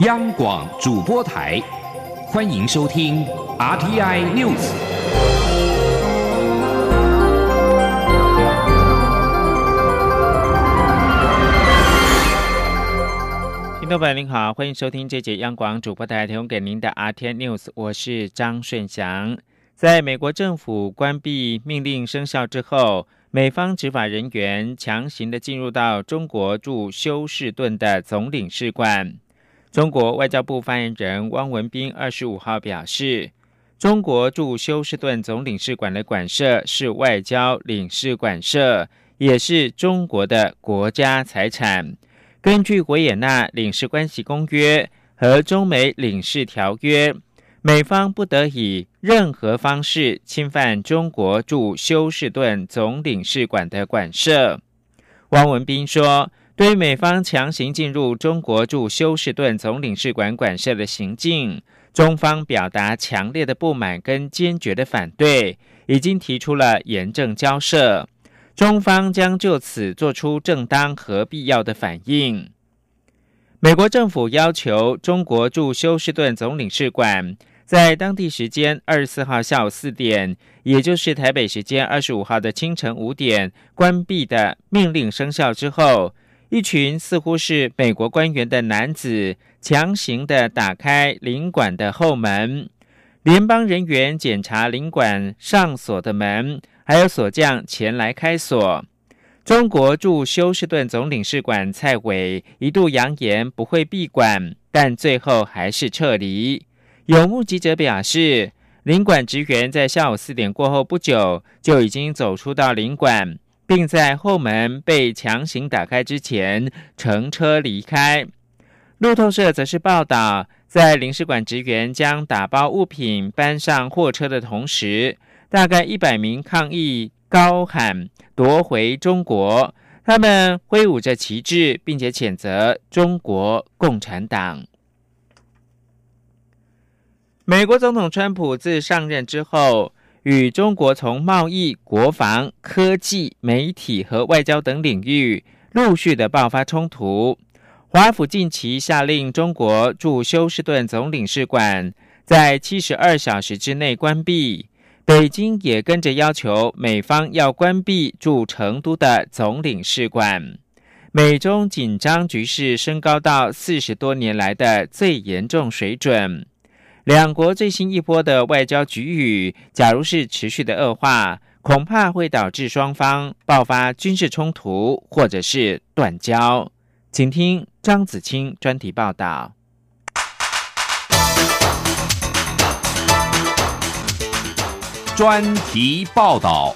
央广主播台，欢迎收听 RTI News。听众朋友您好，欢迎收听这节央广主播台提供给您的 RTI News，我是张顺祥。在美国政府关闭命令生效之后。美方执法人员强行的进入到中国驻休士顿的总领事馆。中国外交部发言人汪文斌二十五号表示，中国驻休士顿总领事馆的馆舍是外交领事馆舍，也是中国的国家财产。根据维也纳领事关系公约和中美领事条约。美方不得以任何方式侵犯中国驻休士顿总领事馆的馆舍。汪文斌说：“对美方强行进入中国驻休士顿总领事馆馆舍的行径，中方表达强烈的不满跟坚决的反对，已经提出了严正交涉。中方将就此做出正当和必要的反应。”美国政府要求中国驻休士顿总领事馆。在当地时间二十四号下午四点，也就是台北时间二十五号的清晨五点关闭的命令生效之后，一群似乎是美国官员的男子强行的打开领馆的后门，联邦人员检查领馆上锁的门，还有锁匠前来开锁。中国驻休斯顿总领事馆蔡伟一度扬言不会闭馆，但最后还是撤离。有目击者表示，领馆职员在下午四点过后不久就已经走出到领馆，并在后门被强行打开之前乘车离开。路透社则是报道，在领事馆职员将打包物品搬上货车的同时，大概一百名抗议高喊“夺回中国”，他们挥舞着旗帜，并且谴责中国共产党。美国总统川普自上任之后，与中国从贸易、国防、科技、媒体和外交等领域陆续的爆发冲突。华府近期下令中国驻休斯顿总领事馆在七十二小时之内关闭，北京也跟着要求美方要关闭驻成都的总领事馆。美中紧张局势升高到四十多年来的最严重水准。两国最新一波的外交局域，假如是持续的恶化，恐怕会导致双方爆发军事冲突，或者是断交。请听张子清专题报道。专题报道。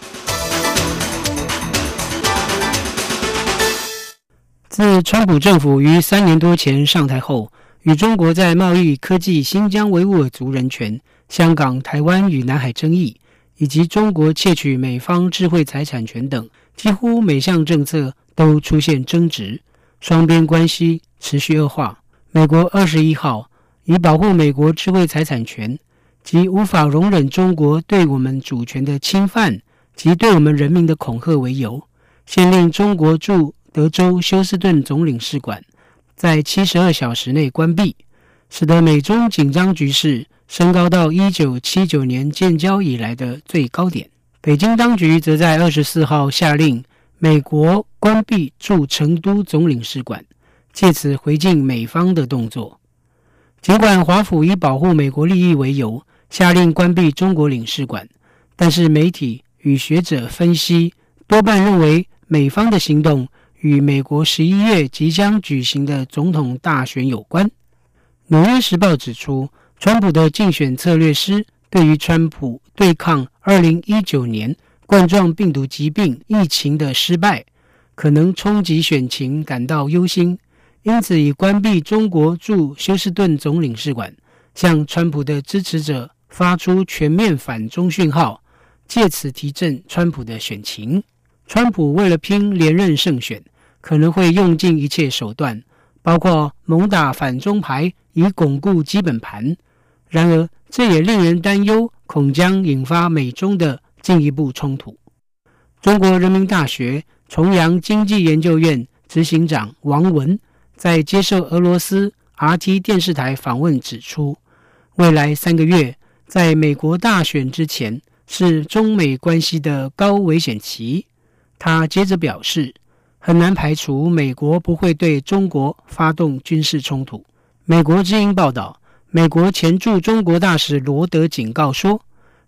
自川普政府于三年多前上台后。与中国在贸易、科技、新疆维吾尔族人权、香港、台湾与南海争议，以及中国窃取美方智慧财产权等，几乎每项政策都出现争执，双边关系持续恶化。美国二十一号以保护美国智慧财产权及无法容忍中国对我们主权的侵犯及对我们人民的恐吓为由，限令中国驻德州休斯顿总领事馆。在七十二小时内关闭，使得美中紧张局势升高到一九七九年建交以来的最高点。北京当局则在二十四号下令美国关闭驻成都总领事馆，借此回敬美方的动作。尽管华府以保护美国利益为由下令关闭中国领事馆，但是媒体与学者分析多半认为美方的行动。与美国十一月即将举行的总统大选有关。《纽约时报》指出，川普的竞选策略师对于川普对抗二零一九年冠状病毒疾病疫情的失败，可能冲击选情感到忧心，因此已关闭中国驻休斯顿总领事馆，向川普的支持者发出全面反中讯号，借此提振川普的选情。川普为了拼连任胜选。可能会用尽一切手段，包括猛打反中牌，以巩固基本盘。然而，这也令人担忧，恐将引发美中的进一步冲突。中国人民大学重阳经济研究院执行长王文在接受俄罗斯 RT 电视台访问指出，未来三个月在美国大选之前是中美关系的高危险期。他接着表示，很难排除美国不会对中国发动军事冲突。美国之音报道，美国前驻中国大使罗德警告说，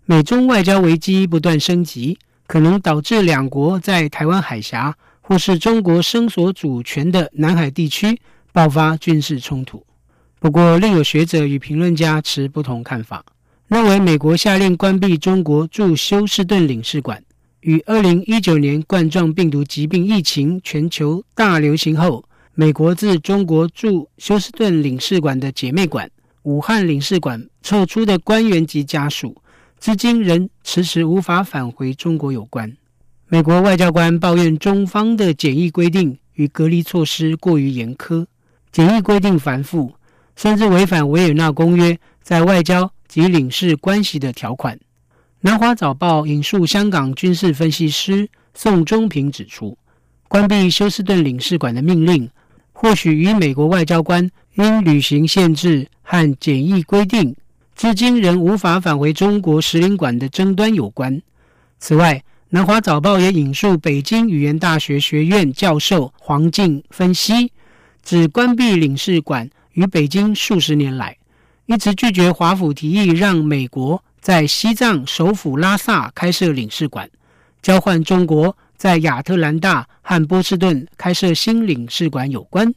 美中外交危机不断升级，可能导致两国在台湾海峡。或是中国声索主权的南海地区爆发军事冲突。不过，另有学者与评论家持不同看法，认为美国下令关闭中国驻休斯顿领事馆，与二零一九年冠状病毒疾病疫情全球大流行后，美国自中国驻休斯顿领事馆的姐妹馆武汉领事馆撤出的官员及家属，至今仍迟迟无法返回中国有关。美国外交官抱怨中方的检疫规定与隔离措施过于严苛，检疫规定繁复，甚至违反维也纳公约在外交及领事关系的条款。南华早报引述香港军事分析师宋忠平指出，关闭休斯顿领事馆的命令，或许与美国外交官因履行限制和检疫规定，至今仍无法返回中国使领馆的争端有关。此外，南华早报也引述北京语言大学学院教授黄静分析，指关闭领事馆于北京数十年来一直拒绝华府提议让美国在西藏首府拉萨开设领事馆，交换中国在亚特兰大和波士顿开设新领事馆有关。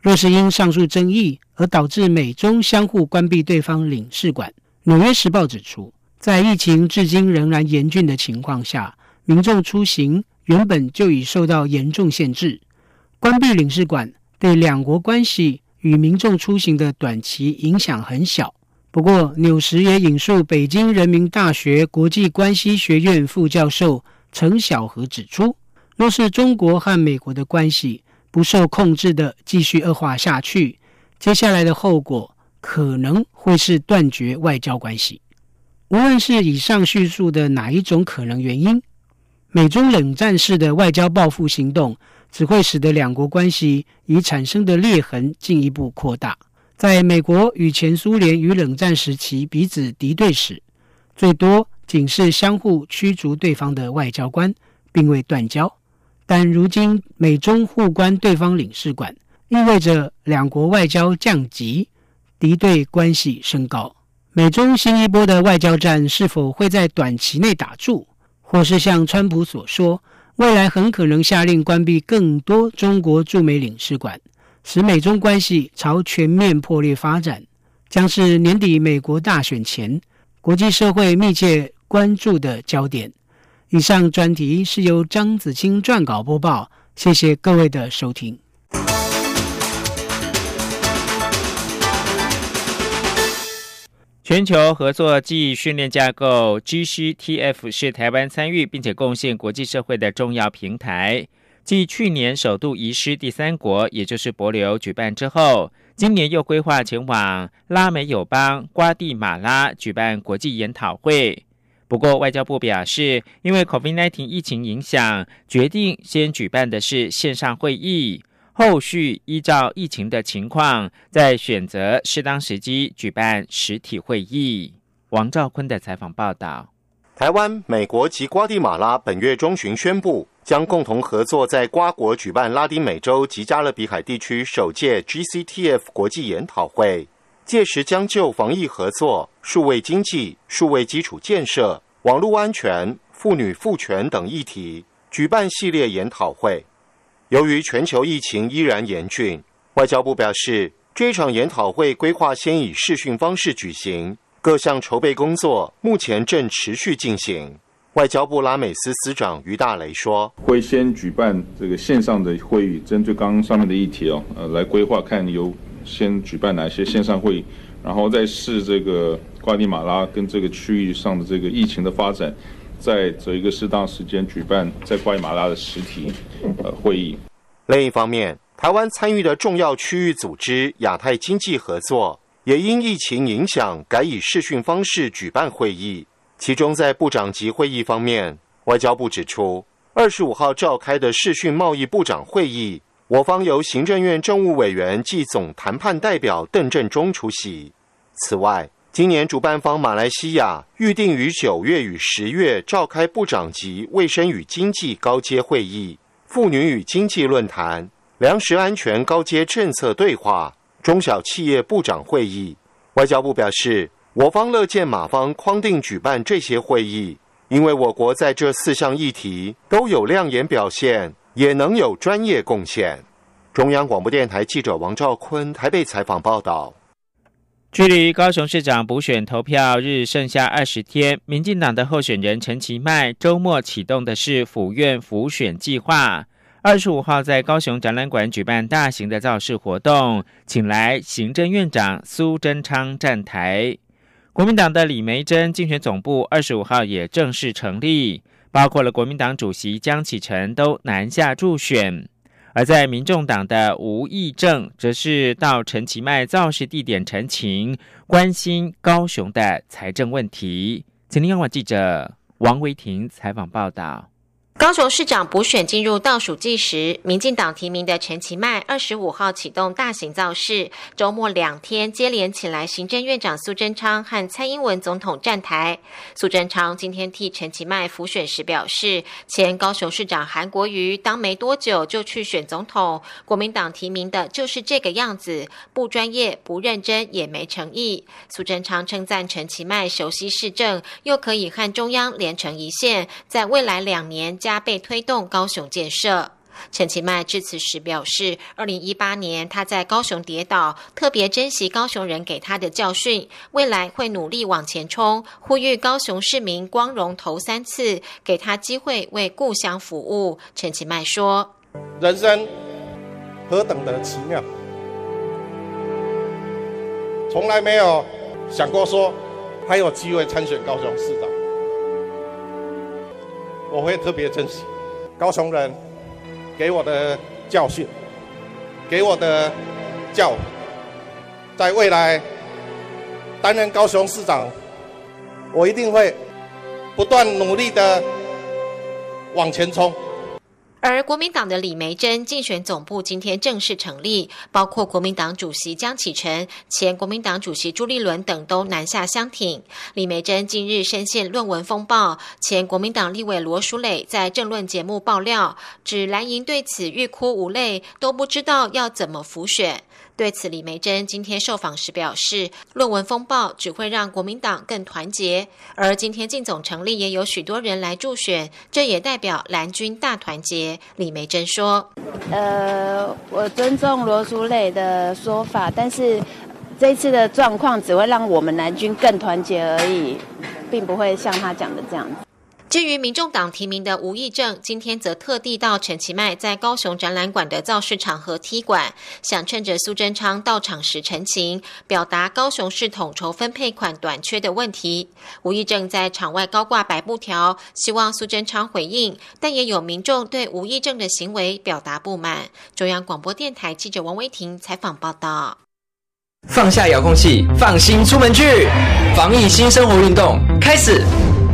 若是因上述争议而导致美中相互关闭对方领事馆，《纽约时报》指出，在疫情至今仍然严峻的情况下。民众出行原本就已受到严重限制，关闭领事馆对两国关系与民众出行的短期影响很小。不过，纽时也引述北京人民大学国际关系学院副教授陈晓和指出，若是中国和美国的关系不受控制的继续恶化下去，接下来的后果可能会是断绝外交关系。无论是以上叙述的哪一种可能原因。美中冷战式的外交报复行动，只会使得两国关系已产生的裂痕进一步扩大。在美国与前苏联与冷战时期彼此敌对时，最多仅是相互驱逐对方的外交官，并未断交。但如今美中互关对方领事馆，意味着两国外交降级，敌对关系升高。美中新一波的外交战是否会在短期内打住？或是像川普所说，未来很可能下令关闭更多中国驻美领事馆，使美中关系朝全面破裂发展，将是年底美国大选前国际社会密切关注的焦点。以上专题是由张子清撰稿播报，谢谢各位的收听。全球合作记忆训练架构 GCTF 是台湾参与并且贡献国际社会的重要平台。继去年首度移师第三国，也就是博流举办之后，今年又规划前往拉美友邦瓜地马拉举办国际研讨会。不过，外交部表示，因为 COVID-19 疫情影响，决定先举办的是线上会议。后续依照疫情的情况，再选择适当时机举办实体会议。王兆坤的采访报道：台湾、美国及瓜地马拉本月中旬宣布，将共同合作在瓜国举办拉丁美洲及加勒比海地区首届 GCTF 国际研讨会，届时将就防疫合作、数位经济、数位基础建设、网络安全、妇女赋权等议题举办系列研讨会。由于全球疫情依然严峻，外交部表示，这场研讨会规划先以视讯方式举行，各项筹备工作目前正持续进行。外交部拉美司司长于大雷说：“会先举办这个线上的会议，针对刚刚上面的议题哦，呃，来规划看有先举办哪些线上会议，然后再视这个瓜地马拉跟这个区域上的这个疫情的发展。”再择一个适当时间举办在瓜地马拉的实体呃会议。另一方面，台湾参与的重要区域组织亚太经济合作也因疫情影响改以视讯方式举办会议。其中，在部长级会议方面，外交部指出，二十五号召开的视讯贸易部长会议我方由行政院政务委员暨总谈判代表邓振中出席。此外，今年主办方马来西亚预定于九月与十月召开部长级卫生与经济高阶会议、妇女与经济论坛、粮食安全高阶政策对话、中小企业部长会议。外交部表示，我方乐见马方框定举办这些会议，因为我国在这四项议题都有亮眼表现。也能有专业贡献。中央广播电台记者王兆坤台北采访报道。距离高雄市长补选投票日剩下二十天，民进党的候选人陈其迈周末启动的是府院辅选计划。二十五号在高雄展览馆举办大型的造势活动，请来行政院长苏贞昌站台。国民党的李梅珍竞选总部二十五号也正式成立。包括了国民党主席江启臣都南下助选，而在民众党的吴益政则是到陈其迈造势地点陈情，关心高雄的财政问题。请听央广记者王维婷采访报道。高雄市长补选进入倒数计时，民进党提名的陈其迈二十五号启动大型造势，周末两天接连起来，行政院长苏贞昌和蔡英文总统站台。苏贞昌今天替陈其迈辅选时表示，前高雄市长韩国瑜当没多久就去选总统，国民党提名的就是这个样子，不专业、不认真，也没诚意。苏贞昌称赞陈其迈熟悉市政，又可以和中央连成一线，在未来两年。加倍推动高雄建设。陈其迈致辞时表示，二零一八年他在高雄跌倒，特别珍惜高雄人给他的教训，未来会努力往前冲，呼吁高雄市民光荣投三次，给他机会为故乡服务。陈其迈说：“人生何等的奇妙，从来没有想过说还有机会参选高雄市长。”我会特别珍惜高雄人给我的教训，给我的教，在未来担任高雄市长，我一定会不断努力的往前冲。而国民党的李梅珍竞选总部今天正式成立，包括国民党主席江启臣、前国民党主席朱立伦等都南下相挺。李梅珍近日深陷论文风暴，前国民党立委罗淑蕾在政论节目爆料，指蓝营对此欲哭无泪，都不知道要怎么浮选。对此，李梅珍今天受访时表示，论文风暴只会让国民党更团结，而今天进总成立也有许多人来助选，这也代表蓝军大团结。李梅珍说：“呃，我尊重罗淑蕾的说法，但是这次的状况只会让我们蓝军更团结而已，并不会像他讲的这样子。”至于民众党提名的吴益政，今天则特地到陈其迈在高雄展览馆的造势场合踢馆，想趁着苏贞昌到场时陈情，表达高雄市统筹分配款短缺的问题。吴益政在场外高挂白布条，希望苏贞昌回应，但也有民众对吴益政的行为表达不满。中央广播电台记者王威婷采访报道。放下遥控器，放心出门去，防疫新生活运动开始。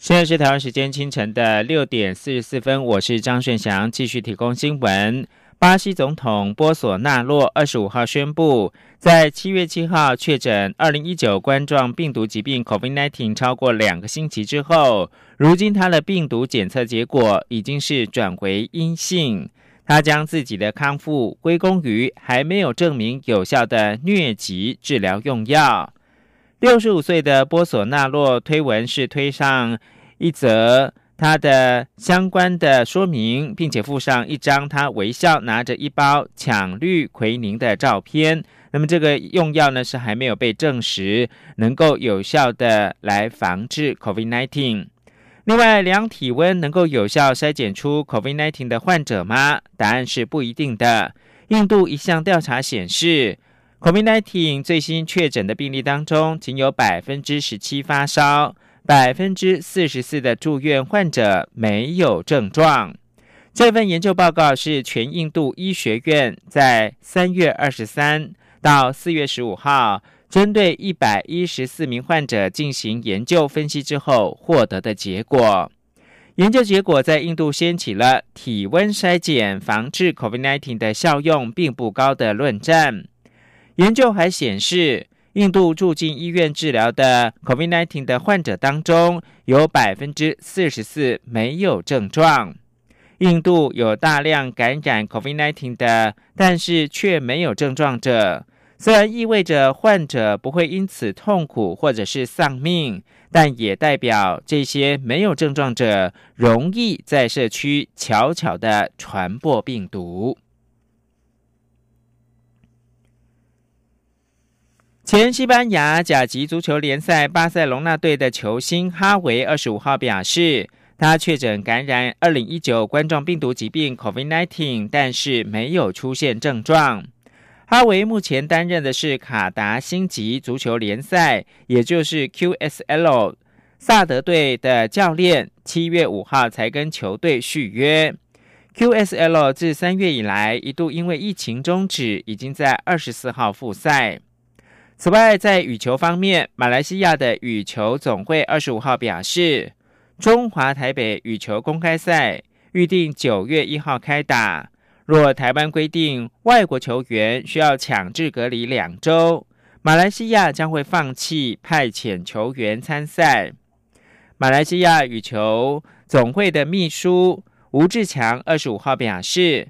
现在是台湾时间清晨的六点四十四分，我是张顺祥，继续提供新闻。巴西总统波索纳洛二十五号宣布，在七月七号确诊二零一九冠状病毒疾病 （COVID-19） 超过两个星期之后，如今他的病毒检测结果已经是转为阴性。他将自己的康复归功于还没有证明有效的疟疾治疗用药。六十五岁的波索纳洛推文是推上一则他的相关的说明，并且附上一张他微笑拿着一包抢氯喹宁的照片。那么这个用药呢是还没有被证实能够有效的来防治 COVID-19。另外，量体温能够有效筛检出 COVID-19 的患者吗？答案是不一定的。印度一项调查显示。COVID-19 最新确诊的病例当中，仅有百分之十七发烧，百分之四十四的住院患者没有症状。这份研究报告是全印度医学院在三月二十三到四月十五号，针对一百一十四名患者进行研究分析之后获得的结果。研究结果在印度掀起了体温筛检防治 COVID-19 的效用并不高的论战。研究还显示，印度住进医院治疗的 COVID-19 的患者当中，有百分之四十四没有症状。印度有大量感染 COVID-19 的，但是却没有症状者，虽然意味着患者不会因此痛苦或者是丧命，但也代表这些没有症状者容易在社区悄悄的传播病毒。前西班牙甲级足球联赛巴塞隆纳队的球星哈维二十五号表示，他确诊感染二零一九冠状病毒疾病 （COVID-19），但是没有出现症状。哈维目前担任的是卡达星级足球联赛，也就是 QSL 萨德队的教练。七月五号才跟球队续约。QSL 自三月以来一度因为疫情终止，已经在二十四号复赛。此外，在羽球方面，马来西亚的羽球总会二十五号表示，中华台北羽球公开赛预定九月一号开打。若台湾规定外国球员需要强制隔离两周，马来西亚将会放弃派遣球员参赛。马来西亚羽球总会的秘书吴志强二十五号表示。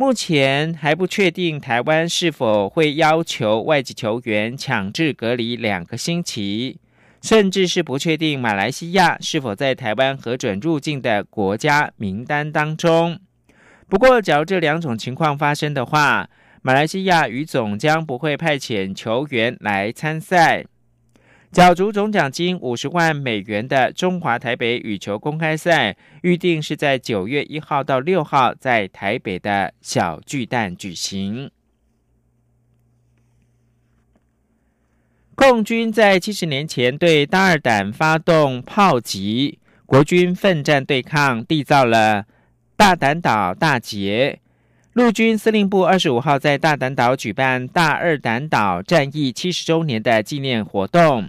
目前还不确定台湾是否会要求外籍球员强制隔离两个星期，甚至是不确定马来西亚是否在台湾核准入境的国家名单当中。不过，假如这两种情况发生的话，马来西亚羽总将不会派遣球员来参赛。角逐总奖金五十万美元的中华台北羽球公开赛，预定是在九月一号到六号在台北的小巨蛋举行。共军在七十年前对大二胆发动炮击，国军奋战对抗，缔造了大胆岛大捷。陆军司令部二十五号在大胆岛举办大二胆岛战役七十周年的纪念活动。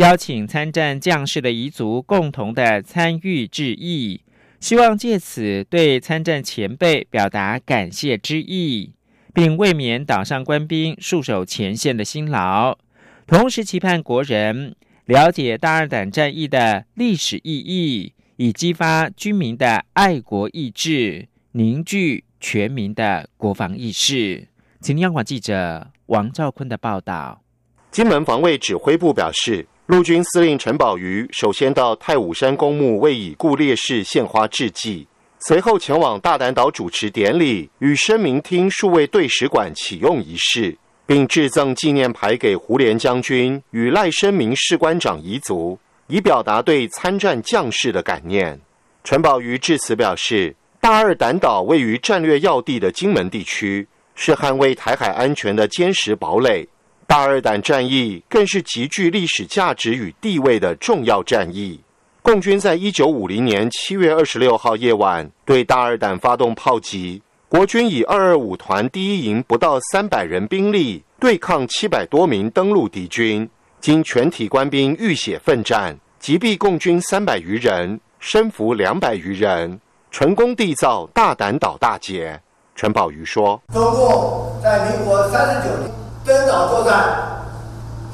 邀请参战将士的彝族共同的参与致意，希望借此对参战前辈表达感谢之意，并慰勉岛上官兵戍守前线的辛劳，同时期盼国人了解大二胆战役的历史意义，以激发军民的爱国意志，凝聚全民的国防意识。请央广记者王兆坤的报道。金门防卫指挥部表示。陆军司令陈宝瑜首先到太武山公墓为已故烈士献花致祭，随后前往大胆岛主持典礼与声明厅数位对使馆启用仪式，并致赠纪念牌给胡琏将军与赖声明士官长遗族，以表达对参战将士的感念。陈宝瑜致辞表示，大二胆岛位于战略要地的金门地区，是捍卫台海安全的坚实堡垒。大二胆战役更是极具历史价值与地位的重要战役。共军在一九五零年七月二十六号夜晚对大二胆发动炮击，国军以二二五团第一营不到三百人兵力对抗七百多名登陆敌军，经全体官兵浴血奋战，击毙共军三百余人，身俘两百余人，成功缔造大胆岛大捷。陈宝瑜说：“中共在民国三十九年。”登岛作战，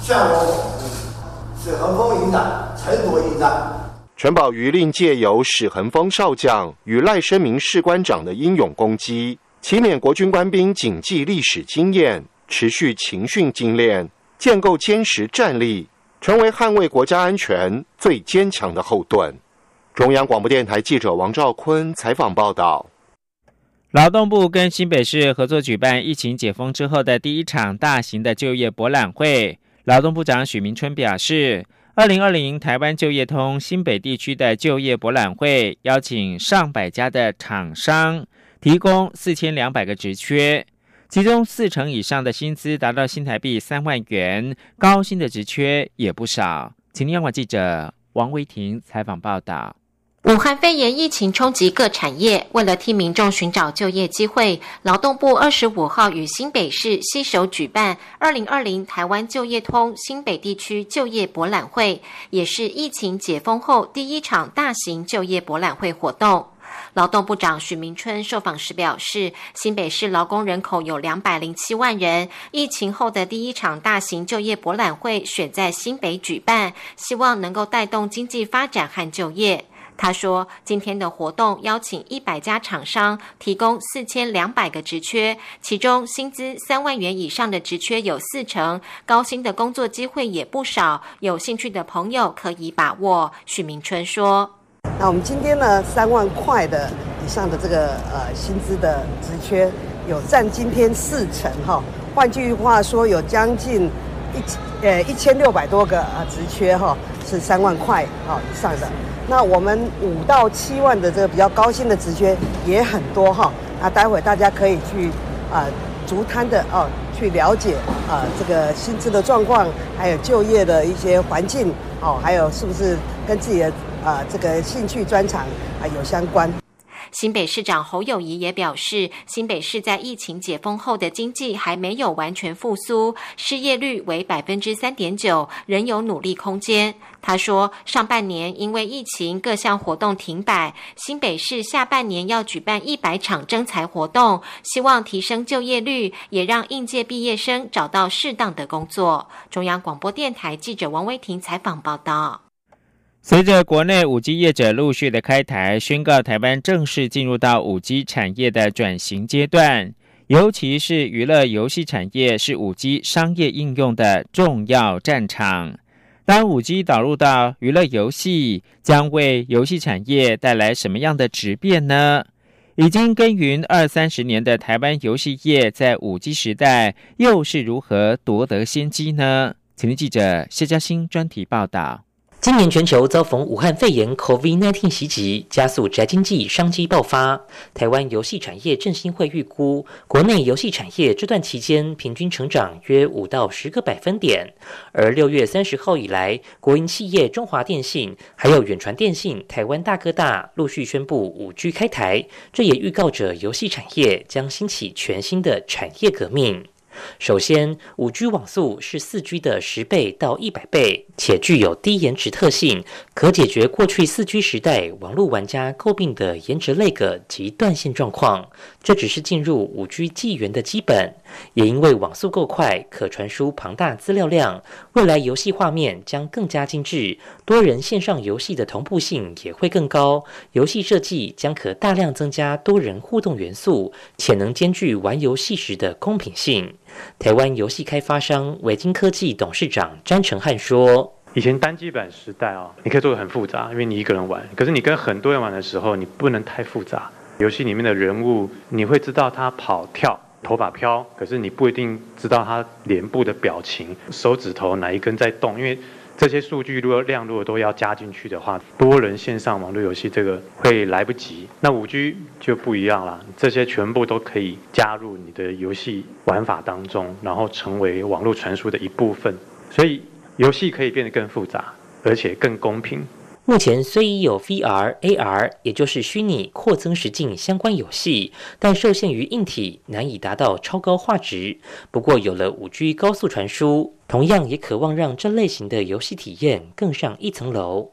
向我史恒峰营长陈夺应战。陈宝瑜令借由史恒峰少将与赖声明士官长的英勇攻击，勤勉国军官兵谨记历史经验，持续勤训精练，建构坚实战力，成为捍卫国家安全最坚强的后盾。中央广播电台记者王兆坤采访报道。劳动部跟新北市合作举办疫情解封之后的第一场大型的就业博览会。劳动部长许明春表示，二零二零台湾就业通新北地区的就业博览会，邀请上百家的厂商，提供四千两百个职缺。其中四成以上的薪资达到新台币三万元，高薪的职缺也不少。请央广记者王维婷采访报道。武汉肺炎疫情冲击各产业，为了替民众寻找就业机会，劳动部二十五号与新北市携手举办二零二零台湾就业通新北地区就业博览会，也是疫情解封后第一场大型就业博览会活动。劳动部长许明春受访时表示，新北市劳工人口有两百零七万人，疫情后的第一场大型就业博览会选在新北举办，希望能够带动经济发展和就业。他说：“今天的活动邀请一百家厂商，提供四千两百个职缺，其中薪资三万元以上的职缺有四成，高薪的工作机会也不少。有兴趣的朋友可以把握。”许明春说：“那我们今天呢，三万块的以上的这个呃薪资的职缺，有占今天四成哈。换句话说，有将近一呃一千六百多个啊职缺哈，是三万块啊以上的。”那我们五到七万的这个比较高薪的职缺也很多哈，那待会大家可以去啊逐摊的哦去了解啊这个薪资的状况，还有就业的一些环境哦，还有是不是跟自己的啊这个兴趣专长啊有相关。新北市长侯友谊也表示，新北市在疫情解封后的经济还没有完全复苏，失业率为百分之三点九，仍有努力空间。他说，上半年因为疫情各项活动停摆，新北市下半年要举办一百场征才活动，希望提升就业率，也让应届毕业生找到适当的工作。中央广播电台记者王威婷采访报道。随着国内五 G 业者陆续的开台，宣告台湾正式进入到五 G 产业的转型阶段。尤其是娱乐游戏产业是五 G 商业应用的重要战场。当五 G 导入到娱乐游戏，将为游戏产业带来什么样的质变呢？已经耕耘二三十年的台湾游戏业，在五 G 时代又是如何夺得先机呢？请听记者谢嘉欣专题报道。今年全球遭逢武汉肺炎 （COVID-19） 袭击，加速宅经济商机爆发。台湾游戏产业振兴会预估，国内游戏产业这段期间平均成长约五到十个百分点。而六月三十号以来，国营企业中华电信还有远传电信、台湾大哥大陆续宣布五 G 开台，这也预告着游戏产业将兴起全新的产业革命。首先，五 G 网速是四 G 的十倍到一百倍，且具有低延迟特性，可解决过去四 G 时代网络玩家诟病的延迟 lag 及断线状况。这只是进入五 G 纪元的基本，也因为网速够快，可传输庞大资料量，未来游戏画面将更加精致，多人线上游戏的同步性也会更高，游戏设计将可大量增加多人互动元素，且能兼具玩游戏时的公平性。台湾游戏开发商维京科技董事长詹成汉说：“以前单机版时代哦，你可以做的很复杂，因为你一个人玩。可是你跟很多人玩的时候，你不能太复杂。游戏里面的人物，你会知道他跑跳、头发飘，可是你不一定知道他脸部的表情、手指头哪一根在动，因为。”这些数据如果量如果都要加进去的话，多人线上网络游戏这个会来不及。那五 G 就不一样了，这些全部都可以加入你的游戏玩法当中，然后成为网络传输的一部分。所以游戏可以变得更复杂，而且更公平。目前虽已有 VR、AR，也就是虚拟扩增实境相关游戏，但受限于硬体，难以达到超高画质。不过有了五 G 高速传输，同样也渴望让这类型的游戏体验更上一层楼。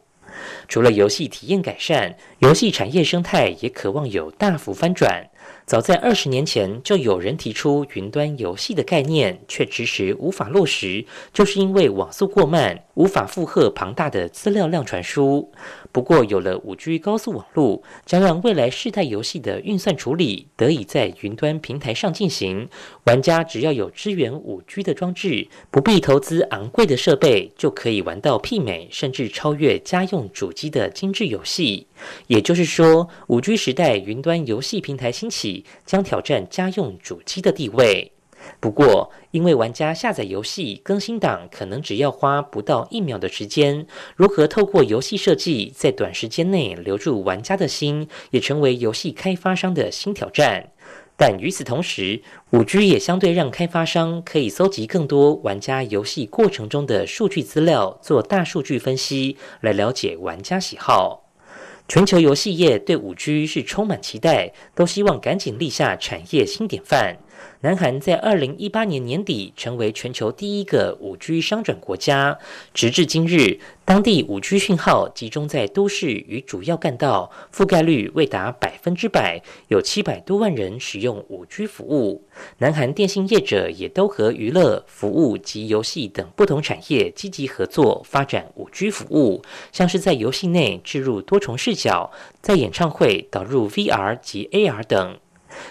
除了游戏体验改善，游戏产业生态也渴望有大幅翻转。早在二十年前，就有人提出云端游戏的概念，却迟迟无法落实，就是因为网速过慢，无法负荷庞大的资料量传输。不过，有了五 G 高速网络，将让未来世代游戏的运算处理得以在云端平台上进行。玩家只要有支援五 G 的装置，不必投资昂贵的设备，就可以玩到媲美甚至超越家用主机的精致游戏。也就是说，五 G 时代云端游戏平台兴起，将挑战家用主机的地位。不过，因为玩家下载游戏更新档可能只要花不到一秒的时间，如何透过游戏设计在短时间内留住玩家的心，也成为游戏开发商的新挑战。但与此同时，五 G 也相对让开发商可以搜集更多玩家游戏过程中的数据资料，做大数据分析，来了解玩家喜好。全球游戏业对五 G 是充满期待，都希望赶紧立下产业新典范。南韩在二零一八年年底成为全球第一个五 G 商转国家，直至今日，当地五 G 讯号集中在都市与主要干道，覆盖率未达百分之百，有七百多万人使用五 G 服务。南韩电信业者也都和娱乐、服务及游戏等不同产业积极合作，发展五 G 服务，像是在游戏内置入多重视角，在演唱会导入 VR 及 AR 等。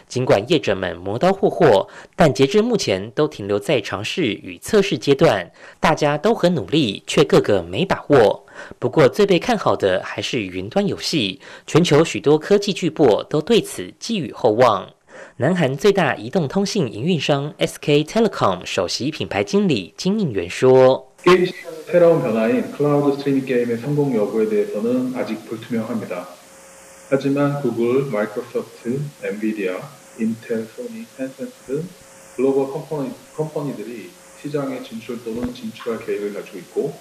尽管业者们磨刀霍霍，但截至目前都停留在尝试与测试阶段。大家都很努力，却个个没把握。不过，最被看好的还是云端游戏。全球许多科技巨擘都对此寄予厚望。南韩最大移动通信营运商 SK Telecom 首席品牌经理金应元说。 하지만 구글 Microsoft, Nvidia, Intel, Sony, Tencent 등 글로벌 컴퍼니, 들이 시장에 진출 또는 진출할 계획을 가지고 있고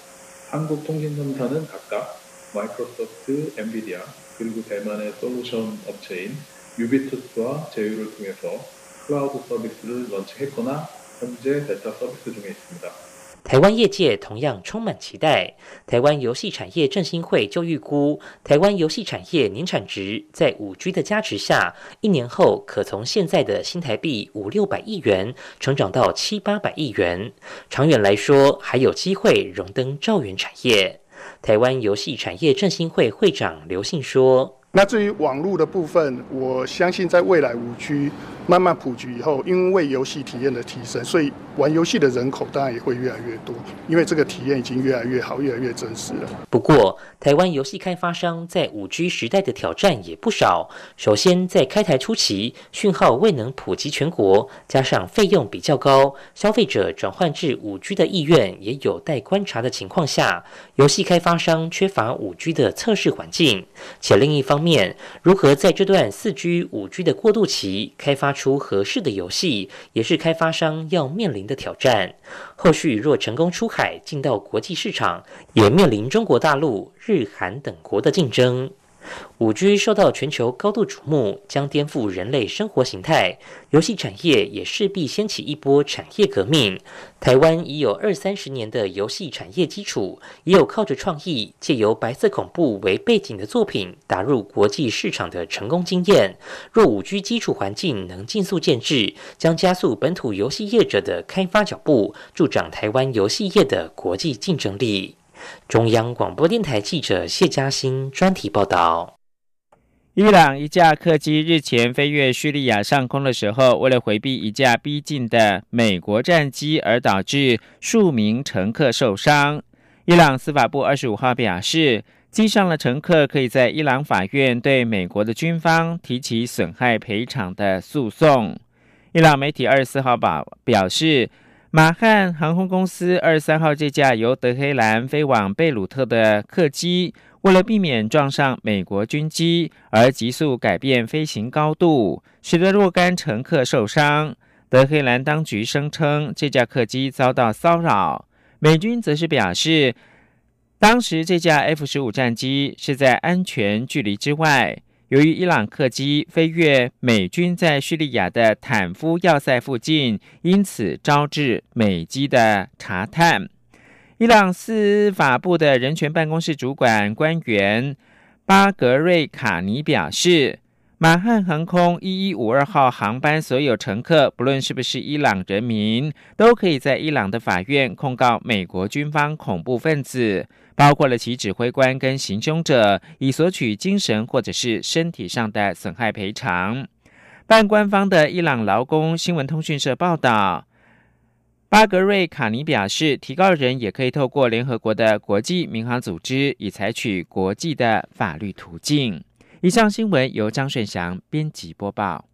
한국 통신3사는 각각 Microsoft, Nvidia 그리고 대만의 솔루션 업체인 유비투스와 제휴를 통해서 클라우드 서비스를 런칭했거나 현재 베타 서비스 중에 있습니다 台湾业界同样充满期待。台湾游戏产业振兴会就预估，台湾游戏产业年产值在五 G 的加持下，一年后可从现在的新台币五六百亿元成长到七八百亿元。长远来说，还有机会荣登兆元产业。台湾游戏产业振兴会会长刘信说。那至于网络的部分，我相信在未来五 G 慢慢普及以后，因为游戏体验的提升，所以玩游戏的人口当然也会越来越多，因为这个体验已经越来越好，越来越真实了。不过，台湾游戏开发商在五 G 时代的挑战也不少。首先，在开台初期，讯号未能普及全国，加上费用比较高，消费者转换至五 G 的意愿也有待观察的情况下，游戏开发商缺乏五 G 的测试环境，且另一方。面如何在这段四 G、五 G 的过渡期开发出合适的游戏，也是开发商要面临的挑战。后续若成功出海进到国际市场，也面临中国大陆、日韩等国的竞争。五 G 受到全球高度瞩目，将颠覆人类生活形态。游戏产业也势必掀起一波产业革命。台湾已有二三十年的游戏产业基础，也有靠着创意，借由白色恐怖为背景的作品打入国际市场的成功经验。若五 G 基础环境能尽速建制，将加速本土游戏业者的开发脚步，助长台湾游戏业的国际竞争力。中央广播电台记者谢嘉欣专题报道：伊朗一架客机日前飞越叙利亚上空的时候，为了回避一架逼近的美国战机，而导致数名乘客受伤。伊朗司法部二十五号表示，机上的乘客可以在伊朗法院对美国的军方提起损害赔偿的诉讼。伊朗媒体二十四号表表示。马汉航空公司二十三号这架由德黑兰飞往贝鲁特的客机，为了避免撞上美国军机，而急速改变飞行高度，使得若干乘客受伤。德黑兰当局声称这架客机遭到骚扰，美军则是表示，当时这架 F 十五战机是在安全距离之外。由于伊朗客机飞越美军在叙利亚的坦夫要塞附近，因此招致美机的查探。伊朗司法部的人权办公室主管官员巴格瑞卡尼表示，马汉航空一一五二号航班所有乘客，不论是不是伊朗人民，都可以在伊朗的法院控告美国军方恐怖分子。包括了其指挥官跟行凶者，以索取精神或者是身体上的损害赔偿。半官方的伊朗劳工新闻通讯社报道，巴格瑞卡尼表示，提告人也可以透过联合国的国际民航组织，以采取国际的法律途径。以上新闻由张顺祥编辑播报。